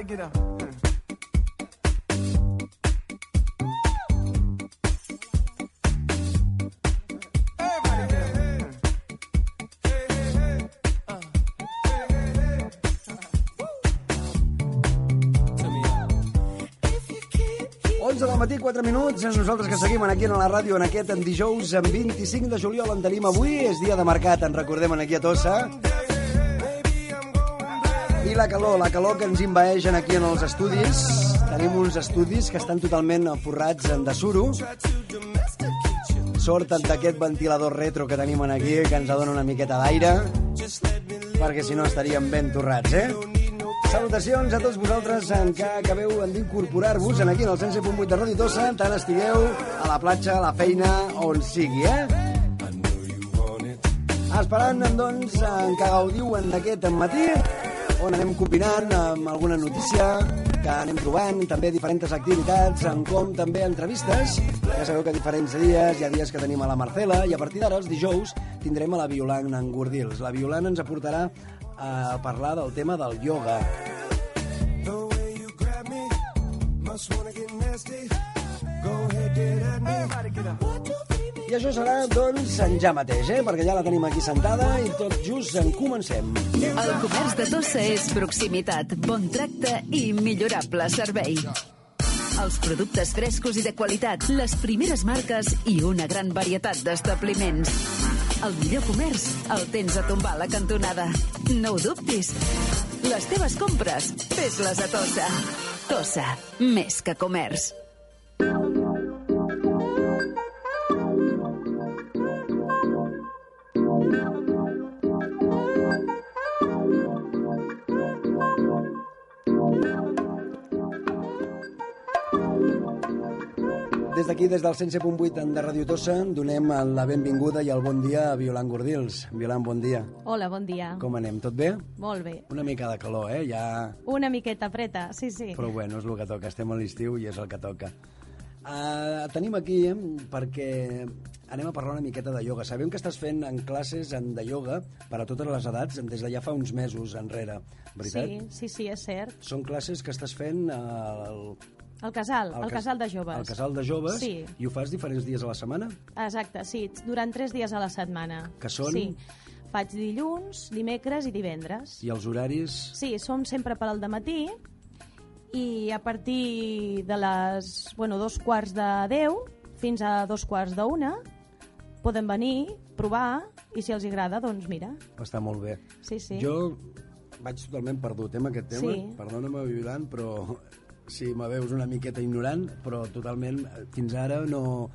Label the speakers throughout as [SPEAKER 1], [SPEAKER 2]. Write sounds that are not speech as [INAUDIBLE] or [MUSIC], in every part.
[SPEAKER 1] Everybody get up. Everybody get up.
[SPEAKER 2] 11 del matí, 4 minuts. És nosaltres que seguim aquí a la ràdio en aquest en dijous, en 25 de juliol en tenim avui. És dia de mercat, en recordem aquí a Tossa. I la calor, la calor que ens invaeix aquí en els estudis. Tenim uns estudis que estan totalment forrats en de suro. Sorten d'aquest ventilador retro que tenim aquí, que ens dona una miqueta d'aire, perquè si no estaríem ben torrats, eh? Salutacions a tots vosaltres en que acabeu d'incorporar-vos en aquí en el 107.8 de Ràdio Tossa, tant estigueu a la platja, a la feina, on sigui, eh? Esperant, doncs, que gaudiu en aquest matí, on anem combinant amb alguna notícia que anem trobant, també diferents activitats, en com també entrevistes. Ja sabeu que diferents dies, hi ha dies que tenim a la Marcela, i a partir d'ara, els dijous, tindrem a la Violant en Gordils. La Violant ens aportarà a parlar del tema del ioga.
[SPEAKER 1] The way you grab me, must wanna get nasty.
[SPEAKER 2] I això serà, doncs, en ja mateix, eh? perquè ja la tenim aquí sentada i tot just en comencem.
[SPEAKER 3] El comerç de Tossa és proximitat, bon tracte i millorable servei. Els productes frescos i de qualitat, les primeres marques i una gran varietat d'establiments. El millor comerç el tens a tombar a la cantonada. No ho dubtis. Les teves compres, fes-les a Tossa. Tossa, més que comerç.
[SPEAKER 2] D'aquí, des del 107.8 de Radio Tossa, donem la benvinguda i el bon dia a Violant Gordils. Violant, bon dia.
[SPEAKER 4] Hola, bon dia.
[SPEAKER 2] Com anem? Tot bé?
[SPEAKER 4] Molt bé.
[SPEAKER 2] Una mica de calor, eh? Ja...
[SPEAKER 4] Una miqueta preta, sí, sí.
[SPEAKER 2] Però bueno, és el que toca. Estem a l'estiu i és el que toca. Uh, tenim aquí eh, perquè anem a parlar una miqueta de ioga. Sabem que estàs fent en classes en de ioga per a totes les edats des de ja fa uns mesos enrere, veritat?
[SPEAKER 4] Sí, sí, sí, és cert.
[SPEAKER 2] Són classes que estàs fent al,
[SPEAKER 4] El casal,
[SPEAKER 2] al
[SPEAKER 4] el
[SPEAKER 2] cas-
[SPEAKER 4] casal de joves.
[SPEAKER 2] Al casal de joves
[SPEAKER 4] Sí.
[SPEAKER 2] i ho fas diferents dies a la setmana?
[SPEAKER 4] Exacte, sí, durant tres dies a la setmana.
[SPEAKER 2] Que són?
[SPEAKER 4] Sí, faig dilluns, dimecres i divendres.
[SPEAKER 2] I els horaris...
[SPEAKER 4] Sí, som sempre per al matí i a partir de les, bueno, dos quarts de deu fins a dos quarts d'una poden venir, provar i si els agrada, doncs mira.
[SPEAKER 2] Està molt bé.
[SPEAKER 4] Sí, sí.
[SPEAKER 2] Jo vaig totalment perdut eh, amb aquest tema.
[SPEAKER 4] Sí.
[SPEAKER 2] Perdona-me, Violant, però si me veus una miqueta ignorant, però totalment, eh, fins ara no...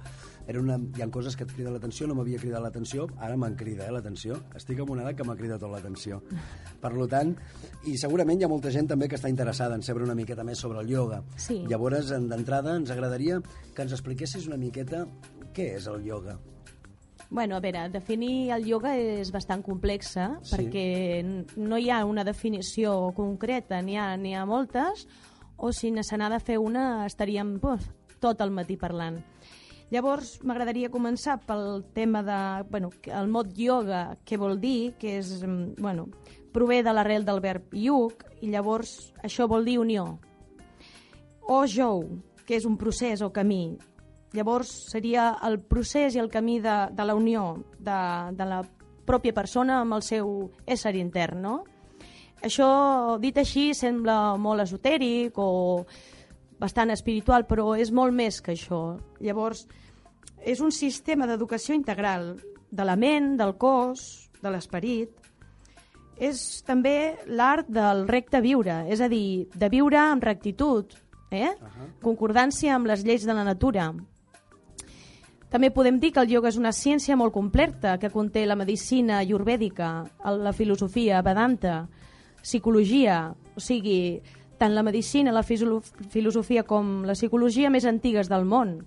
[SPEAKER 2] Era una... Hi ha coses que et criden l'atenció, no m'havia cridat l'atenció, ara me'n crida eh, l'atenció. Estic en una edat que m'ha cridat tot l'atenció. Per lo tant, i segurament hi ha molta gent també que està interessada en saber una miqueta més sobre el ioga.
[SPEAKER 4] Sí.
[SPEAKER 2] Llavors, en- d'entrada, ens agradaria que ens expliquessis una miqueta què és el ioga.
[SPEAKER 4] Bueno, a veure, definir el ioga és bastant complexa
[SPEAKER 2] Sí.
[SPEAKER 4] perquè no hi ha una definició concreta, n'hi ha, ha moltes, o si se n'ha de fer una estaríem buf, tot el matí parlant. Llavors, m'agradaria començar pel tema de, bueno, el mot yoga, què vol dir, que és, mm, bueno, prové de l'arrel del verb yug, i llavors això vol dir unió. O jou, que és un procés o camí. Llavors seria el procés i el camí de, de la unió de, de la pròpia persona amb el seu ésser intern, no? Això, dit així, sembla molt esotèric o bastant espiritual, però és molt més que això. Llavors, és un sistema d'educació integral de la ment, del cos, de l'esperit. És també l'art del recte viure, és a dir, de viure amb rectitud, eh? concordància amb les lleis de la natura. També podem dir que el ioga és una ciència molt completa que conté la medicina ayurvèdica, la filosofia Vedanta, psicologia, o sigui, tant la medicina, la filosofia com la psicologia més antigues del món.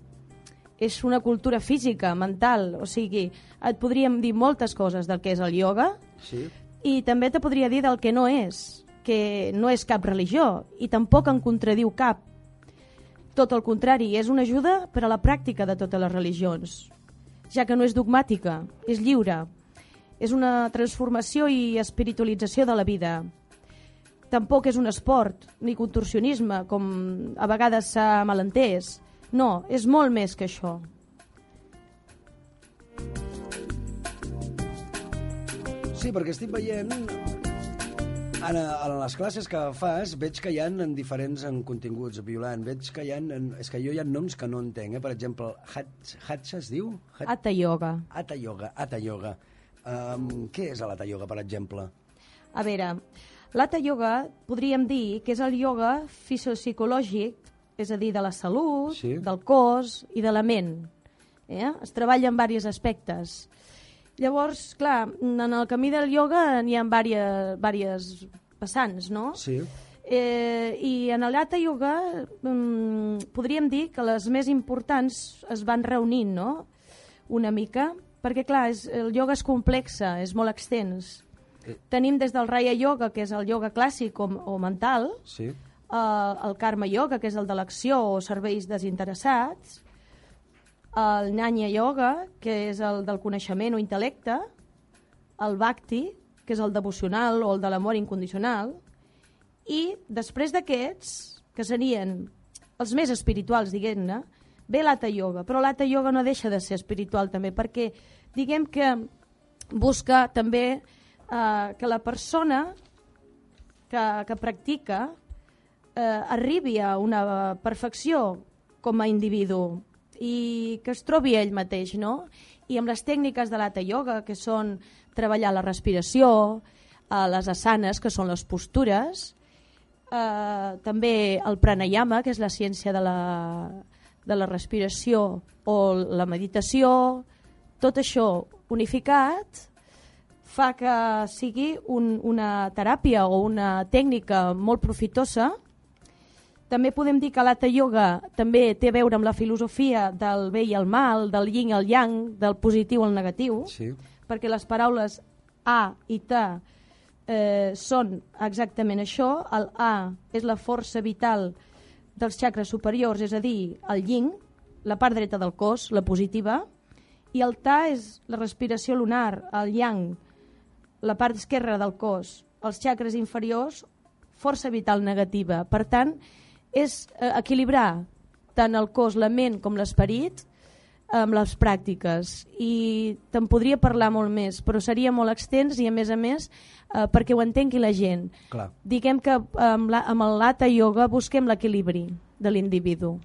[SPEAKER 4] És una cultura física, mental, o sigui, et podríem dir moltes coses del que és el ioga
[SPEAKER 2] Sí.
[SPEAKER 4] i també te podria dir del que no és, que no és cap religió i tampoc en contradiu cap. Tot el contrari, és una ajuda per a la pràctica de totes les religions, ja que no és dogmàtica, és lliure. És una transformació i espiritualització de la vida. Tampoc és un esport, ni contorsionisme, com a vegades s'ha malentès. No, és molt més que això.
[SPEAKER 2] Sí, perquè estic veient... En, en les classes que fas veig que hi ha en diferents en continguts, Violant. Veig que hi ha... En, és que jo hi ha noms que no entenc, eh? Per exemple, Hatch, Hatcha es diu? Hat,
[SPEAKER 4] Hatha Yoga.
[SPEAKER 2] Hatha Yoga, Hatha Yoga. Um, què és l'Hatha Yoga, per exemple?
[SPEAKER 4] A veure, l'Hatha Yoga podríem dir que és el ioga fisiopsicològic, és a dir, de la salut,
[SPEAKER 2] Sí.
[SPEAKER 4] del cos i de la ment. Eh? Es treballa en diversos aspectes. Llavors, clar, en el camí del ioga n'hi ha diverses, diverses vessants, no?
[SPEAKER 2] Sí.
[SPEAKER 4] Eh, I en el Hatha Yoga mm, podríem dir que les més importants es van reunint, no? Una mica, perquè clar, és, el ioga és complexa, és molt extens. Tenim des del Raya Yoga, que és el ioga clàssic o, o mental,
[SPEAKER 2] Sí.
[SPEAKER 4] eh, el Karma Yoga, que és el de l'acció o serveis desinteressats, el Nyanya Yoga, que és el del coneixement o intel·lecte, el Bhakti, que és el devocional o el de l'amor incondicional, i després d'aquests, que serien els més espirituals, diguem-ne, ve l'Hatha Yoga, però l'Hatha Yoga no deixa de ser espiritual també, perquè diguem que busca també eh, que la persona que, que practica eh, arribi a una perfecció com a individu i que es trobi ell mateix, no? I amb les tècniques de l'Hatha Yoga, que són treballar la respiració, eh, les asanes, que són les postures, eh, també el pranayama, que és la ciència de la, de la respiració o la meditació, tot això unificat fa que sigui un, una teràpia o una tècnica molt profitosa. També podem dir que l'Hatha Yoga també té a veure amb la filosofia del bé i el mal, del yin i el yang, del positiu al negatiu,
[SPEAKER 2] Sí.
[SPEAKER 4] perquè les paraules A i Ta eh, són exactament això. El A és la força vital dels xacres superiors, és a dir, el yin, la part dreta del cos, la positiva, i el Ta és la respiració lunar, el yang, la part esquerra del cos, els xacres inferiors, força vital negativa. Per tant, és eh, equilibrar tant el cos, la ment com l'esperit amb les pràctiques i te'n podria parlar molt més però seria molt extens i a més a més eh, perquè ho entengui la gent
[SPEAKER 2] Clar.
[SPEAKER 4] diguem que amb, la, amb el Hatha Yoga busquem l'equilibri de l'individu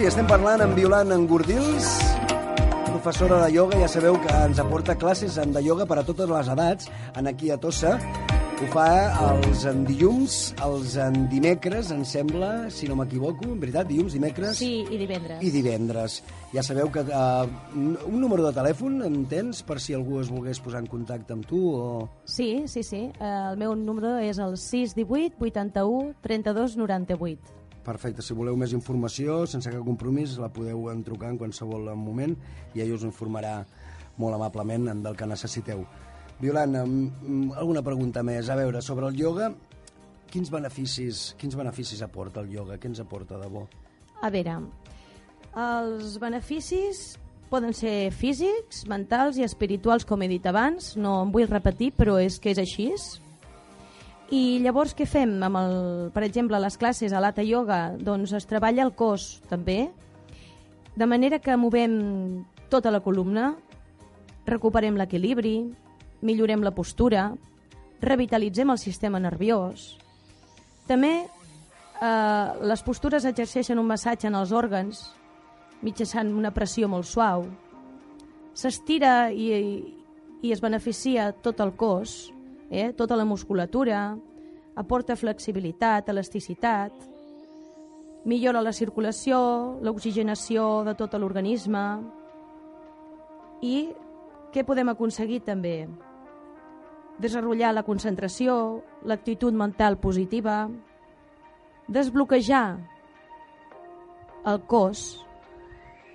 [SPEAKER 2] sí, estem parlant amb Violant Engordils, professora de ioga, ja sabeu que ens aporta classes en de ioga per a totes les edats, en aquí a Tossa. Ho fa els en dilluns, els en dimecres, em sembla, si no m'equivoco, en veritat, dilluns, dimecres
[SPEAKER 4] Sí, i divendres.
[SPEAKER 2] i divendres. Ja sabeu que uh, un número de telèfon en tens per si algú es volgués posar en contacte amb tu o...
[SPEAKER 4] Sí, sí, sí. Eh, El meu número és el 618 81 32 98.
[SPEAKER 2] Perfecte, si voleu més informació, sense cap compromís, la podeu entrucar en qualsevol moment i ell us informarà molt amablement en del que necessiteu. Violant, alguna pregunta més? A veure, sobre el ioga, quins beneficis, quins beneficis aporta el ioga? Què ens aporta de bo?
[SPEAKER 4] A veure, els beneficis poden ser físics, mentals i espirituals, com he dit abans. No em vull repetir, però és que és així. I llavors què fem? Amb el, per exemple, les classes a l'Ata Yoga doncs es treballa el cos també, de manera que movem tota la columna, recuperem l'equilibri, millorem la postura, revitalitzem el sistema nerviós. També eh, les postures exerceixen un massatge en els òrgans mitjançant una pressió molt suau. S'estira i, i es beneficia tot el cos, eh? tota la musculatura, aporta flexibilitat, elasticitat, millora la circulació, l'oxigenació de tot l'organisme i què podem aconseguir també? Desenrotllar la concentració, l'actitud mental positiva, desbloquejar el cos,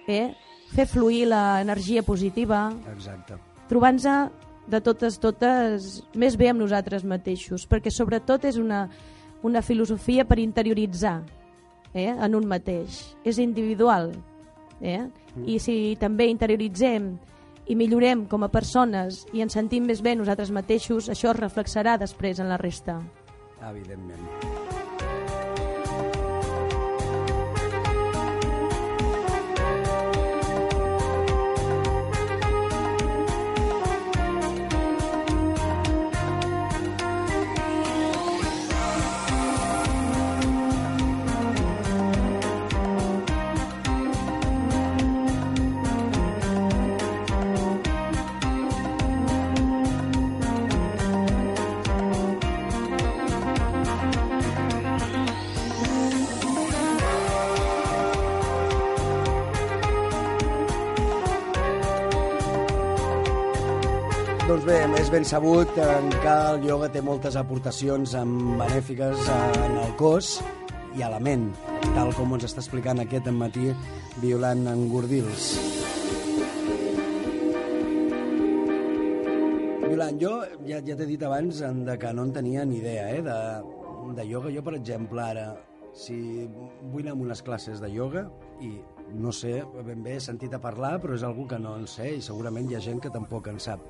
[SPEAKER 4] eh? fer fluir l'energia positiva,
[SPEAKER 2] Exacte.
[SPEAKER 4] trobant-nos de totes, totes, més bé amb nosaltres mateixos, perquè sobretot és una, una filosofia per interioritzar eh, en un mateix. És individual. Eh? I si també interioritzem i millorem com a persones i ens sentim més bé nosaltres mateixos, això es reflexarà després en la resta.
[SPEAKER 2] Evidentment. Bé, és ben sabut en que el ioga té moltes aportacions en benèfiques en el cos i a la ment, tal com ens està explicant aquest matí Violant Engordils. Violant, jo ja, ja t'he dit abans en de que no en tenia ni idea eh, de, de ioga. Jo, per exemple, ara, si vull anar a unes classes de ioga i no sé, ben bé he sentit a parlar, però és algú que no en sé i segurament hi ha gent que tampoc en sap.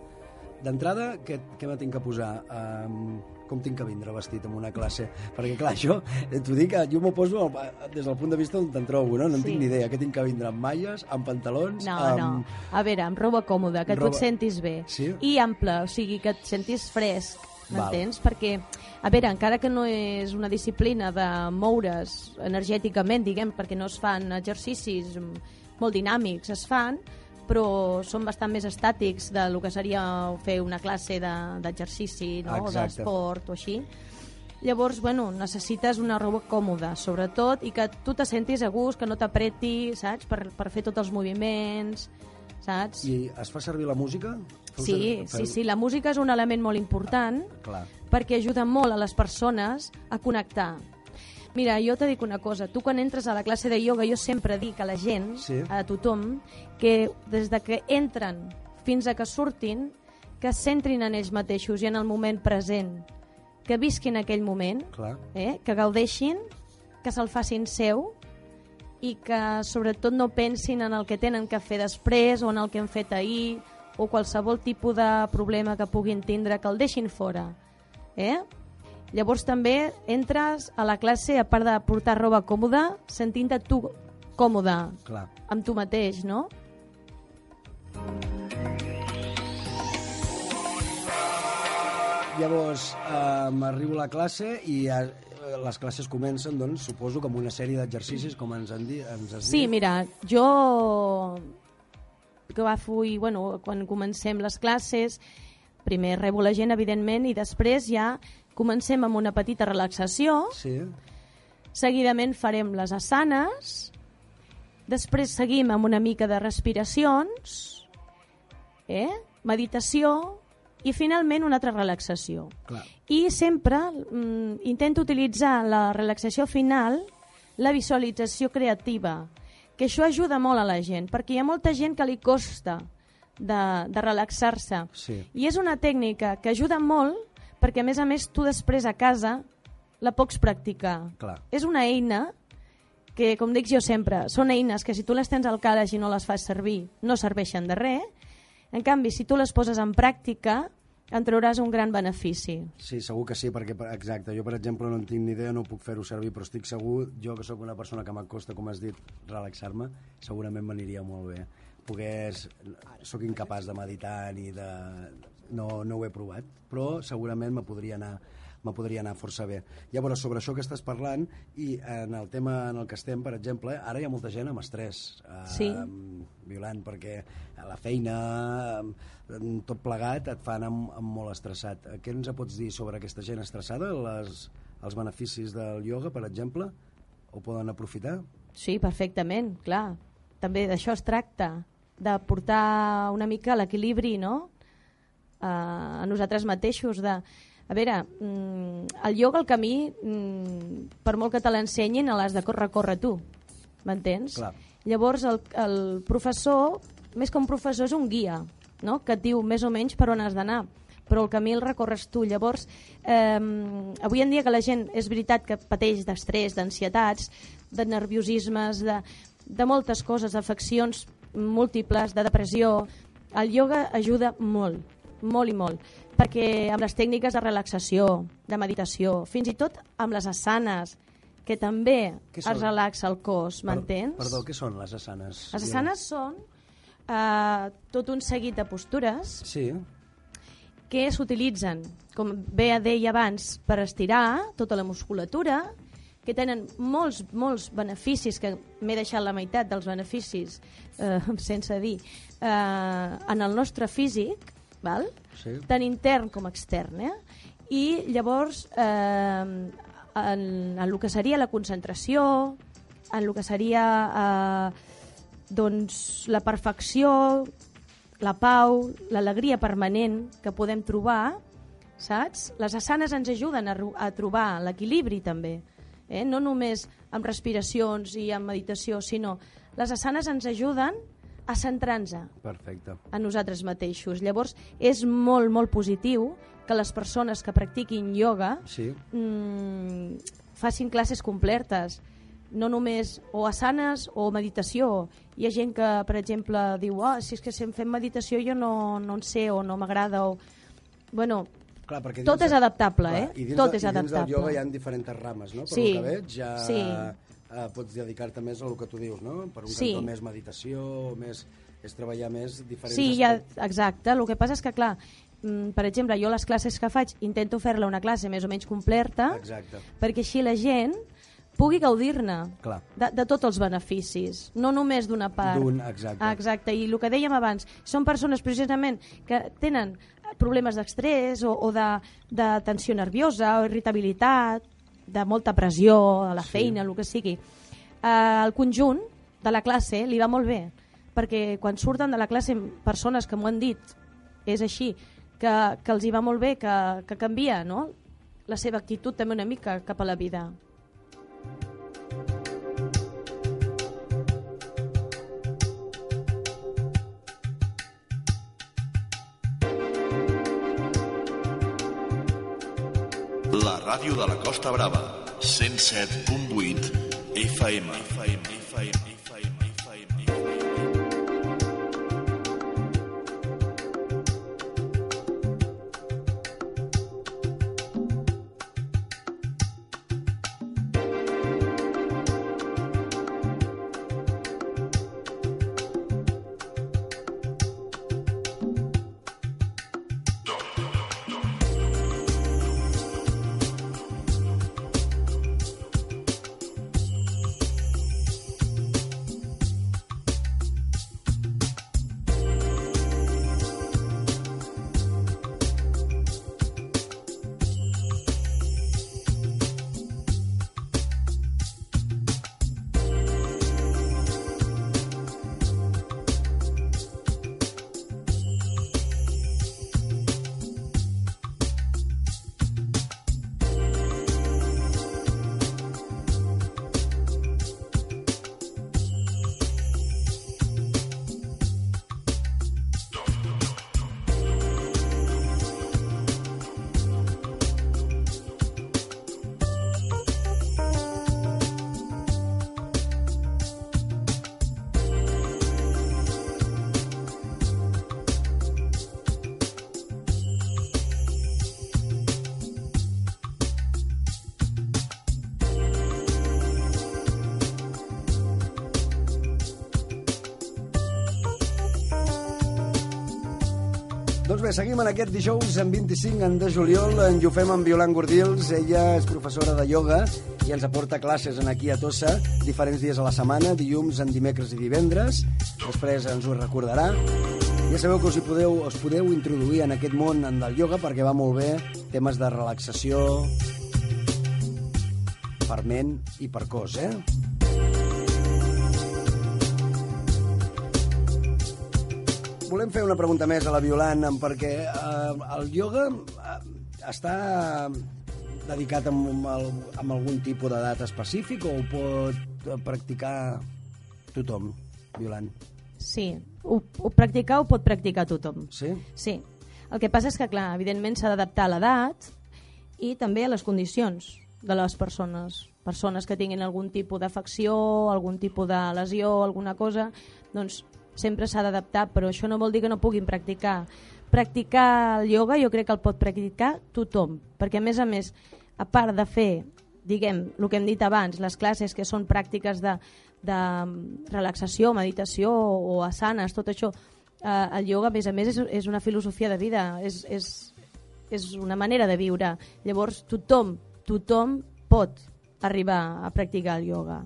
[SPEAKER 2] D'entrada, què, què me tinc que posar? Um, com tinc que vindre vestit en una classe? Perquè, clar, això, eh, t'ho dic, eh, jo m'ho poso al- des del punt de vista on te'n trobo, no? No en
[SPEAKER 4] Sí.
[SPEAKER 2] tinc ni idea. Què tinc que vindre? Amb malles, amb pantalons,
[SPEAKER 4] No,
[SPEAKER 2] amb...
[SPEAKER 4] no. A veure, amb roba còmoda, que tu
[SPEAKER 2] Roba-
[SPEAKER 4] et sentis bé.
[SPEAKER 2] Sí?
[SPEAKER 4] I ample, o sigui, que et sentis fresc, m'entens? Perquè, a veure, encara que no és una disciplina de moure's energèticament, diguem, perquè no es fan exercicis molt dinàmics, es fan, però són bastant més estàtics de lo que seria fer una classe de- d'exercici, no? o
[SPEAKER 2] Exacte.
[SPEAKER 4] d'esport o així. Llavors, bueno, necessites una roba còmoda, sobretot, i que tu te sentis a gust, que no t'apreti, saps? Per, per fer tots els moviments, saps?
[SPEAKER 2] I es fa servir la música? Feu
[SPEAKER 4] Sí, sí, sí, la música és un element molt important
[SPEAKER 2] Clar.
[SPEAKER 4] perquè ajuda molt a les persones a connectar. Mira, jo te dic una cosa, tu quan entres a la classe de ioga, jo sempre dic a la gent,
[SPEAKER 2] Sí.
[SPEAKER 4] a tothom, que des de que entren fins a que surtin, que centrin en ells mateixos i en el moment present, que visquin aquell moment,
[SPEAKER 2] Clar.
[SPEAKER 4] eh? que gaudeixin, que se'l facin seu i que sobretot no pensin en el que tenen que fer després o en el que han fet ahir o qualsevol tipus de problema que puguin tindre, que el deixin fora. Eh? Llavors també entres a la classe, a part de portar roba còmoda, sentint-te tu còmode
[SPEAKER 2] Clar.
[SPEAKER 4] amb tu mateix, no?
[SPEAKER 2] Llavors, eh, m'arribo a la classe i eh, les classes comencen, doncs, suposo, com una sèrie d'exercicis, com ens, han dit, ens has
[SPEAKER 4] Sí,
[SPEAKER 2] dit.
[SPEAKER 4] mira, jo que va fui, bueno, quan comencem les classes, primer rebo la gent, evidentment, i després ja Comencem amb una petita relaxació,
[SPEAKER 2] Sí,
[SPEAKER 4] seguidament farem les asanes, després seguim amb una mica de respiracions, eh? meditació i finalment una altra relaxació.
[SPEAKER 2] clar.
[SPEAKER 4] I sempre mm, intento utilitzar la relaxació final, la visualització creativa, que això ajuda molt a la gent, perquè hi ha molta gent que li costa de, de relaxar-se.
[SPEAKER 2] Sí.
[SPEAKER 4] I és una tècnica que ajuda molt perquè, a més a més, tu després a casa la pots practicar.
[SPEAKER 2] Clar.
[SPEAKER 4] És una eina que, com dic jo sempre, són eines que si tu les tens al calaix i no les fas servir, no serveixen de res. En canvi, si tu les poses en pràctica, en trauràs un gran benefici.
[SPEAKER 2] Sí, segur que sí, perquè, per- exacte, jo, per exemple, no en tinc ni idea, no puc fer-ho servir, però estic segur, jo que sóc una persona que m'acosta, com has dit, relaxar-me, segurament m'aniria molt bé. Pogués... Sóc incapaç de meditar ni de... No, no ho he provat, però segurament me podria anar me podria anar força bé. Llavors, sobre això que estàs parlant, i en el tema en el que estem, per exemple, ara hi ha molta gent amb estrès. Eh,
[SPEAKER 4] Sí.
[SPEAKER 2] Violant, perquè la feina, tot plegat, et fa anar amb, amb molt estressat. Què ens pots dir sobre aquesta gent estressada? Les, els beneficis del ioga, per exemple? Ho poden aprofitar?
[SPEAKER 4] Sí, perfectament, clar. També d'això es tracta, de portar una mica l'equilibri, no?, a, a nosaltres mateixos, de... A veure, mm, el ioga, el camí, mm, per molt que te l'ensenyin, l'has de recórrer tu, m'entens? Llavors, el, el professor, més que un professor, és un guia, no?, que et diu més o menys per on has d'anar però el camí el recorres tu. Llavors, eh, avui en dia que la gent és veritat que pateix d'estrès, d'ansietats, de nerviosismes, de, de moltes coses, d'afeccions múltiples, de depressió, el ioga ajuda molt, molt i molt, perquè amb les tècniques de relaxació, de meditació, fins i tot amb les asanes, que també es relaxa el cos, m'entens?
[SPEAKER 2] Perdó, què són les asanes?
[SPEAKER 4] Les asanes són eh, tot un seguit de postures
[SPEAKER 2] Sí,
[SPEAKER 4] que s'utilitzen, com bé deia abans, per estirar tota la musculatura, que tenen molts, molts beneficis, que m'he deixat la meitat dels beneficis, eh, [LAUGHS] sense dir, eh, en el nostre físic, val?
[SPEAKER 2] sí.
[SPEAKER 4] tant intern com extern. Eh? I llavors, eh, en, en el que seria la concentració, en el que seria eh, doncs, la perfecció, la pau, l'alegria permanent que podem trobar, saps? Les asanes ens ajuden a, a trobar l'equilibri també, eh? no només amb respiracions i amb meditació, sinó les asanes ens ajuden a centrar-nos a nosaltres mateixos. Llavors, és molt, molt positiu que les persones que practiquin ioga
[SPEAKER 2] Sí,
[SPEAKER 4] mm, facin classes completes, no només o asanes o meditació. Hi ha gent que, per exemple, diu oh, si és que si em fem meditació jo no, no en sé o no m'agrada o... Bueno,
[SPEAKER 2] Clar, perquè
[SPEAKER 4] Tot és adaptable, eh?
[SPEAKER 2] I dins
[SPEAKER 4] Tot
[SPEAKER 2] de,
[SPEAKER 4] és
[SPEAKER 2] i dins del
[SPEAKER 4] adaptable.
[SPEAKER 2] ioga hi ha diferents rames, no? Per
[SPEAKER 4] Sí,
[SPEAKER 2] que veig, ja
[SPEAKER 4] sí.
[SPEAKER 2] Eh, pots dedicar-te més a el que tu dius, no? Per un
[SPEAKER 4] Sí.
[SPEAKER 2] cantó més meditació, més, és treballar més diferents
[SPEAKER 4] Sí, ja, exacte. El que passa és que, clar, mm, per exemple, jo les classes que faig intento fer-la una classe més o menys completa
[SPEAKER 2] Exacte.
[SPEAKER 4] perquè així la gent pugui gaudir-ne de, de tots els beneficis, no només d'una part.
[SPEAKER 2] D'un, exacte.
[SPEAKER 4] Exacte, i el que dèiem abans, són persones precisament que tenen problemes d'estrès o, o de, de tensió nerviosa o irritabilitat, de molta pressió a la
[SPEAKER 2] Sí.
[SPEAKER 4] feina, el que sigui. Eh, el conjunt de la classe li va molt bé, perquè quan surten de la classe persones que m'ho han dit, és així, que, que els hi va molt bé, que, que canvia no? la seva actitud també una mica cap a la vida.
[SPEAKER 5] La ràdio de la Costa Brava, 107.8 FM. FM,
[SPEAKER 2] bé, seguim en aquest dijous en 25 de juliol. En ho fem amb Violant Gordils. Ella és professora de ioga i ens aporta classes en aquí a Tossa diferents dies a la setmana, dilluns, en dimecres i divendres. Després ens ho recordarà. Ja sabeu que us, hi podeu, us podeu introduir en aquest món en del ioga perquè va molt bé temes de relaxació per ment i per cos, eh? Volem fer una pregunta més a la Violant perquè eh, el ioga eh, està dedicat amb, amb, amb algun tipus d'edat específic o ho pot eh, practicar tothom, Violant?
[SPEAKER 4] Sí, ho, ho practicar ho pot practicar tothom.
[SPEAKER 2] Sí?
[SPEAKER 4] Sí. El que passa és que, clar, evidentment s'ha d'adaptar a l'edat i també a les condicions de les persones. Persones que tinguin algun tipus d'afecció, algun tipus de lesió, alguna cosa, doncs sempre s'ha d'adaptar, però això no vol dir que no puguin practicar. Practicar el ioga jo crec que el pot practicar tothom, perquè a més a més, a part de fer, diguem, el que hem dit abans, les classes que són pràctiques de, de relaxació, meditació o asanes, tot això, eh, el ioga, a més a més, és, és una filosofia de vida, és, és, és una manera de viure. Llavors, tothom, tothom pot arribar a practicar el ioga.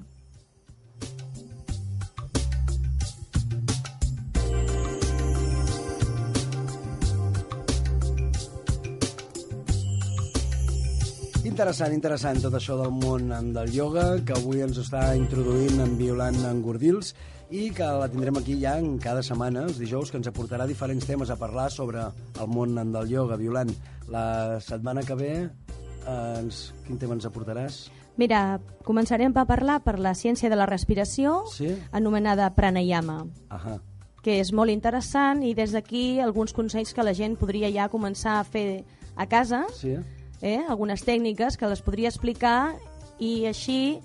[SPEAKER 2] Interessant, interessant tot això del món en del ioga, que avui ens està introduint en Violant Engordils i que la tindrem aquí ja en cada setmana, els dijous, que ens aportarà diferents temes a parlar sobre el món en del ioga. Violant, la setmana que ve, eh, ens, quin tema ens aportaràs?
[SPEAKER 4] Mira, començarem a parlar per la ciència de la respiració,
[SPEAKER 2] Sí?
[SPEAKER 4] anomenada pranayama,
[SPEAKER 2] Ahà.
[SPEAKER 4] que és molt interessant i des d'aquí alguns consells que la gent podria ja començar a fer a casa,
[SPEAKER 2] Sí?
[SPEAKER 4] Eh? algunes tècniques que les podria explicar i així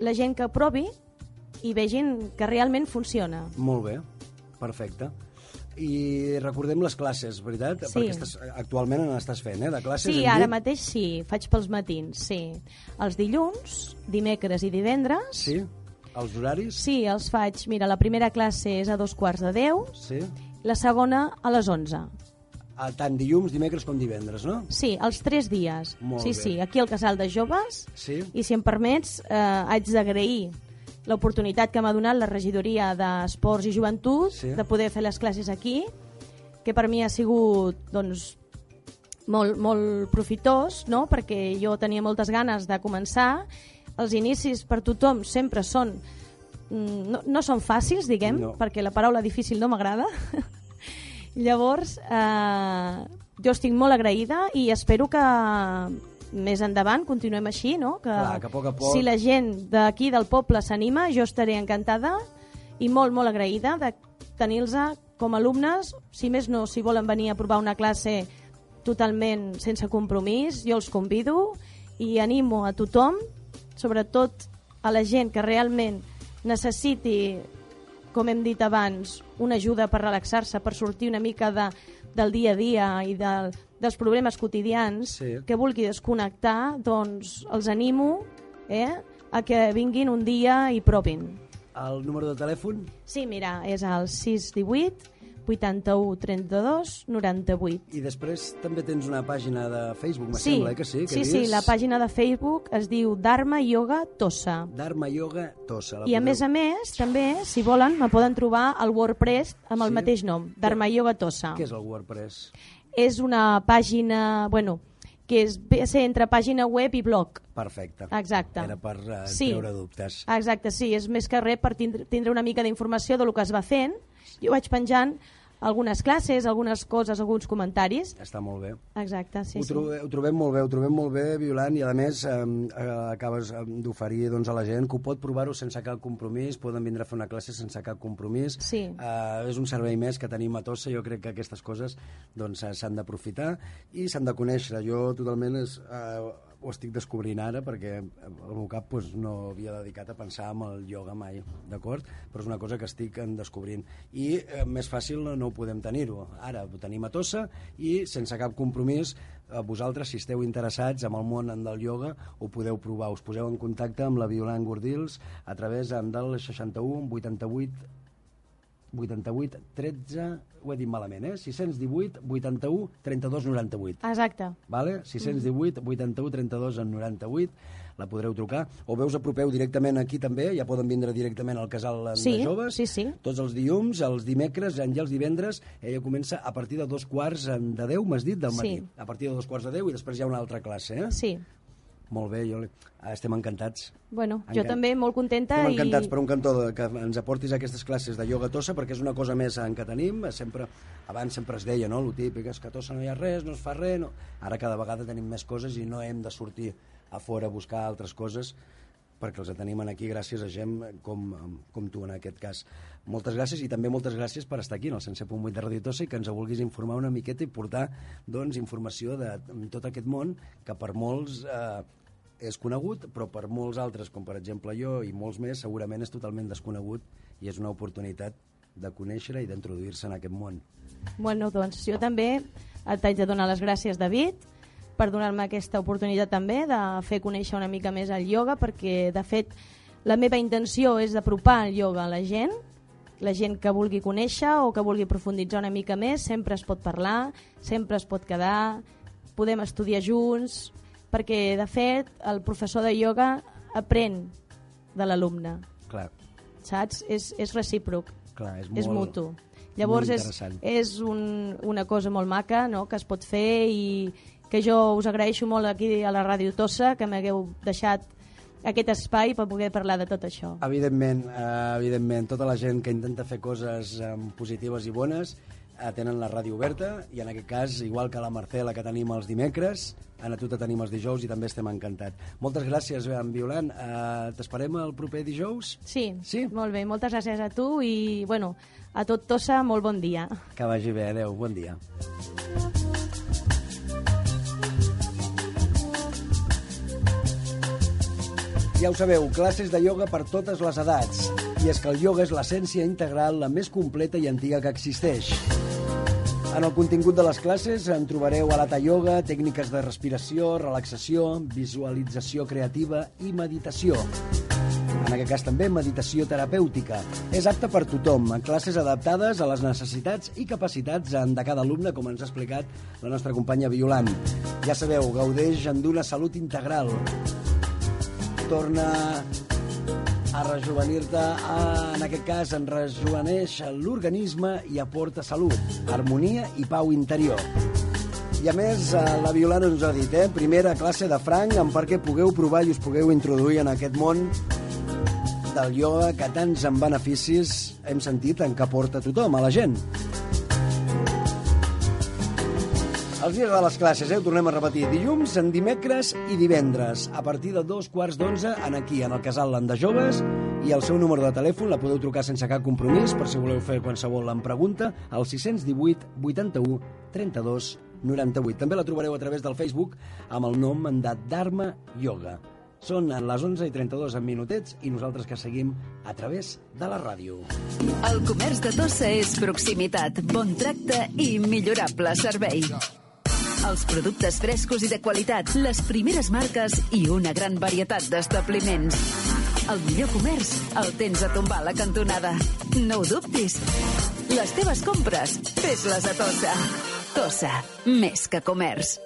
[SPEAKER 4] la gent que provi i vegin que realment funciona.
[SPEAKER 2] Molt bé, perfecte. I recordem les classes, veritat?
[SPEAKER 4] Sí.
[SPEAKER 2] Perquè estàs, actualment n'estàs fent, eh? De classes
[SPEAKER 4] Sí, ara
[SPEAKER 2] dit?
[SPEAKER 4] mateix sí, faig pels matins, sí. Els dilluns, dimecres i divendres,
[SPEAKER 2] Sí? Els horaris?
[SPEAKER 4] sí, els faig, mira, la primera classe és a dos quarts de deu,
[SPEAKER 2] Sí?
[SPEAKER 4] la segona a les 11.
[SPEAKER 2] Ah, tant dilluns, dimecres com divendres, no?
[SPEAKER 4] Sí, els tres dies.
[SPEAKER 2] Molt
[SPEAKER 4] sí,
[SPEAKER 2] bé.
[SPEAKER 4] sí, aquí al Casal de Joves.
[SPEAKER 2] Sí?
[SPEAKER 4] I si em permets, eh, haig d'agrair l'oportunitat que m'ha donat la regidoria d'Esports i Joventut
[SPEAKER 2] Sí.
[SPEAKER 4] de poder fer les classes aquí, que per mi ha sigut doncs, molt, molt profitós, no? perquè jo tenia moltes ganes de començar. Els inicis per tothom sempre són... mm, No, no són fàcils, diguem,
[SPEAKER 2] No.
[SPEAKER 4] perquè la paraula difícil no m'agrada. [LAUGHS] Llavors, eh, jo estic molt agraïda i espero que més endavant continuem així, no? Que,
[SPEAKER 2] Clar, que a poc a poc-
[SPEAKER 4] Si la gent d'aquí del poble s'anima, jo estaré encantada i molt, molt agraïda de tenir-los com a alumnes, si més no, si volen venir a provar una classe totalment sense compromís, jo els convido i animo a tothom, sobretot a la gent que realment necessiti com hem dit abans, una ajuda per relaxar-se, per sortir una mica de, del dia a dia i del, dels problemes quotidians,
[SPEAKER 2] Sí.
[SPEAKER 4] que vulgui desconnectar, doncs els animo eh, a que vinguin un dia i provin.
[SPEAKER 2] El número de telèfon?
[SPEAKER 4] Sí, mira, és el 618 81 32 98.
[SPEAKER 2] I després també tens una pàgina de Facebook, me
[SPEAKER 4] Sí,
[SPEAKER 2] sembla, eh, que sí? Que
[SPEAKER 4] sí, sí,
[SPEAKER 2] dius
[SPEAKER 4] la pàgina de Facebook es diu Dharma Yoga Tossa.
[SPEAKER 2] Dharma Yoga Tossa. La
[SPEAKER 4] I a
[SPEAKER 2] podeu-
[SPEAKER 4] més a més, també, si volen, me poden trobar al WordPress amb el
[SPEAKER 2] Sí?
[SPEAKER 4] mateix nom, Dharma Yoga Tossa.
[SPEAKER 2] Què és el WordPress?
[SPEAKER 4] És una pàgina, bueno, que és a ser entre pàgina web i blog.
[SPEAKER 2] Perfecte.
[SPEAKER 4] Exacte.
[SPEAKER 2] Era per uh,
[SPEAKER 4] Sí.
[SPEAKER 2] treure dubtes.
[SPEAKER 4] Exacte, sí, és més que res per tindre, tindre una mica d'informació de lo que es va fent. Jo vaig penjant algunes classes, algunes coses, alguns comentaris.
[SPEAKER 2] Està molt bé.
[SPEAKER 4] Exacte, sí,
[SPEAKER 2] ho,
[SPEAKER 4] sí.
[SPEAKER 2] trobe, ho trobem molt bé, ho trobem molt bé, Violant, i a més eh, acabes d'oferir doncs, a la gent que ho pot provar-ho sense cap compromís, poden vindre a fer una classe sense cap compromís.
[SPEAKER 4] Sí.
[SPEAKER 2] Eh, és un servei més que tenim a Tossa, jo crec que aquestes coses doncs, eh, s'han d'aprofitar i s'han de conèixer. Jo totalment és, eh, ho estic descobrint ara perquè el meu cap doncs, no havia dedicat a pensar en el ioga mai, d'acord? Però és una cosa que estic en descobrint. I eh, més fàcil no, no ho podem tenir-ho. Ara ho tenim a Tossa i sense cap compromís eh, vosaltres, si esteu interessats en el món del ioga, ho podeu provar. Us poseu en contacte amb la Violant Gordils a través del 61 88 88 13, ho he dit malament, eh? 618 81 32 98.
[SPEAKER 4] Exacte.
[SPEAKER 2] Vale? 618 81 32 en 98 la podreu trucar, o veus apropeu directament aquí també, ja poden vindre directament al casal
[SPEAKER 4] Sí,
[SPEAKER 2] de joves,
[SPEAKER 4] sí, sí.
[SPEAKER 2] tots els dilluns, els dimecres i els divendres, ella comença a partir de dos quarts de deu, m'has dit, del matí.
[SPEAKER 4] Sí.
[SPEAKER 2] A partir de dos quarts de deu i després hi ha una altra classe, eh?
[SPEAKER 4] Sí.
[SPEAKER 2] Molt bé, jo li... estem encantats.
[SPEAKER 4] Bueno, jo
[SPEAKER 2] Encan-
[SPEAKER 4] també molt contenta
[SPEAKER 2] Estem
[SPEAKER 4] i...
[SPEAKER 2] encantats per un cantó de, que ens aportis aquestes classes de ioga tossa perquè és una cosa més en què tenim. Sempre, abans sempre es deia, no?, el típic és que tossa no hi ha res, no es fa res. No. Ara cada vegada tenim més coses i no hem de sortir a fora a buscar altres coses perquè els tenim aquí gràcies a gent com, com tu en aquest cas. Moltes gràcies i també moltes gràcies per estar aquí en el 107.8 de Radio Tossa i que ens vulguis informar una miqueta i portar doncs, informació de tot aquest món que per molts eh, és conegut, però per molts altres, com per exemple jo i molts més, segurament és totalment desconegut i és una oportunitat de conèixer i d'introduir-se en aquest món.
[SPEAKER 4] Bueno, doncs jo també et haig de donar les gràcies, David, per donar-me aquesta oportunitat també de fer conèixer una mica més el ioga, perquè, de fet, la meva intenció és d'apropar el ioga a la gent, la gent que vulgui conèixer o que vulgui profunditzar una mica més, sempre es pot parlar, sempre es pot quedar, podem estudiar junts, perquè, de fet, el professor de ioga aprèn de l'alumne,
[SPEAKER 2] Clar,
[SPEAKER 4] saps? És, és recíproc
[SPEAKER 2] clar, és,
[SPEAKER 4] és
[SPEAKER 2] molt,
[SPEAKER 4] mutu. Llavors és, és un, una cosa molt maca no? que es pot fer i que jo us agraeixo molt aquí a la Ràdio Tossa que m'hagueu deixat aquest espai per poder parlar de tot això.
[SPEAKER 2] Evidentment, eh, evidentment, tota la gent que intenta fer coses eh, positives i bones eh, tenen la ràdio oberta i en aquest cas, igual que la Marcela que tenim els dimecres, a tu te tenim els dijous i també estem encantats. Moltes gràcies, eh, en Violant. Eh, T'esperem el proper dijous?
[SPEAKER 4] Sí,
[SPEAKER 2] Sí?
[SPEAKER 4] molt bé. Moltes gràcies a tu i, bueno, a tot Tossa, molt bon dia.
[SPEAKER 2] Que vagi bé, adeu, bon dia. Ja ho sabeu, classes de ioga per totes les edats. I és que el ioga és l'essència integral, la més completa i antiga que existeix. En el contingut de les classes en trobareu alata yoga, tècniques de respiració, relaxació, visualització creativa i meditació. En aquest cas també meditació terapèutica. És apte per tothom, en classes adaptades a les necessitats i capacitats de cada alumne, com ens ha explicat la nostra companya Violant. Ja sabeu, gaudeix d'una salut integral. Torna a rejuvenir-te, en aquest cas en rejuveneix l'organisme i aporta salut, harmonia i pau interior. I a més, eh, la Violant ens ha dit, eh, primera classe de franc en perquè pugueu provar i us pugueu introduir en aquest món del ioga que tants en beneficis hem sentit en què porta tothom, a la gent. Els dies de les classes, eh? ho tornem a repetir, dilluns, en dimecres i divendres, a partir de dos quarts d'onze, en aquí, en el casal Land de Joves, i el seu número de telèfon la podeu trucar sense cap compromís, per si voleu fer qualsevol en pregunta, al 618 81 32 98. També la trobareu a través del Facebook amb el nom de Dharma Yoga. Són les 11 i 32 en minutets i nosaltres que seguim a través de la ràdio.
[SPEAKER 3] El comerç de Tossa és proximitat, bon tracte i millorable servei. Els productes frescos i de qualitat, les primeres marques i una gran varietat d'establiments. El millor comerç el tens a tombar a la cantonada. No ho dubtis. Les teves compres, fes-les a Tossa. Tossa, més que comerç.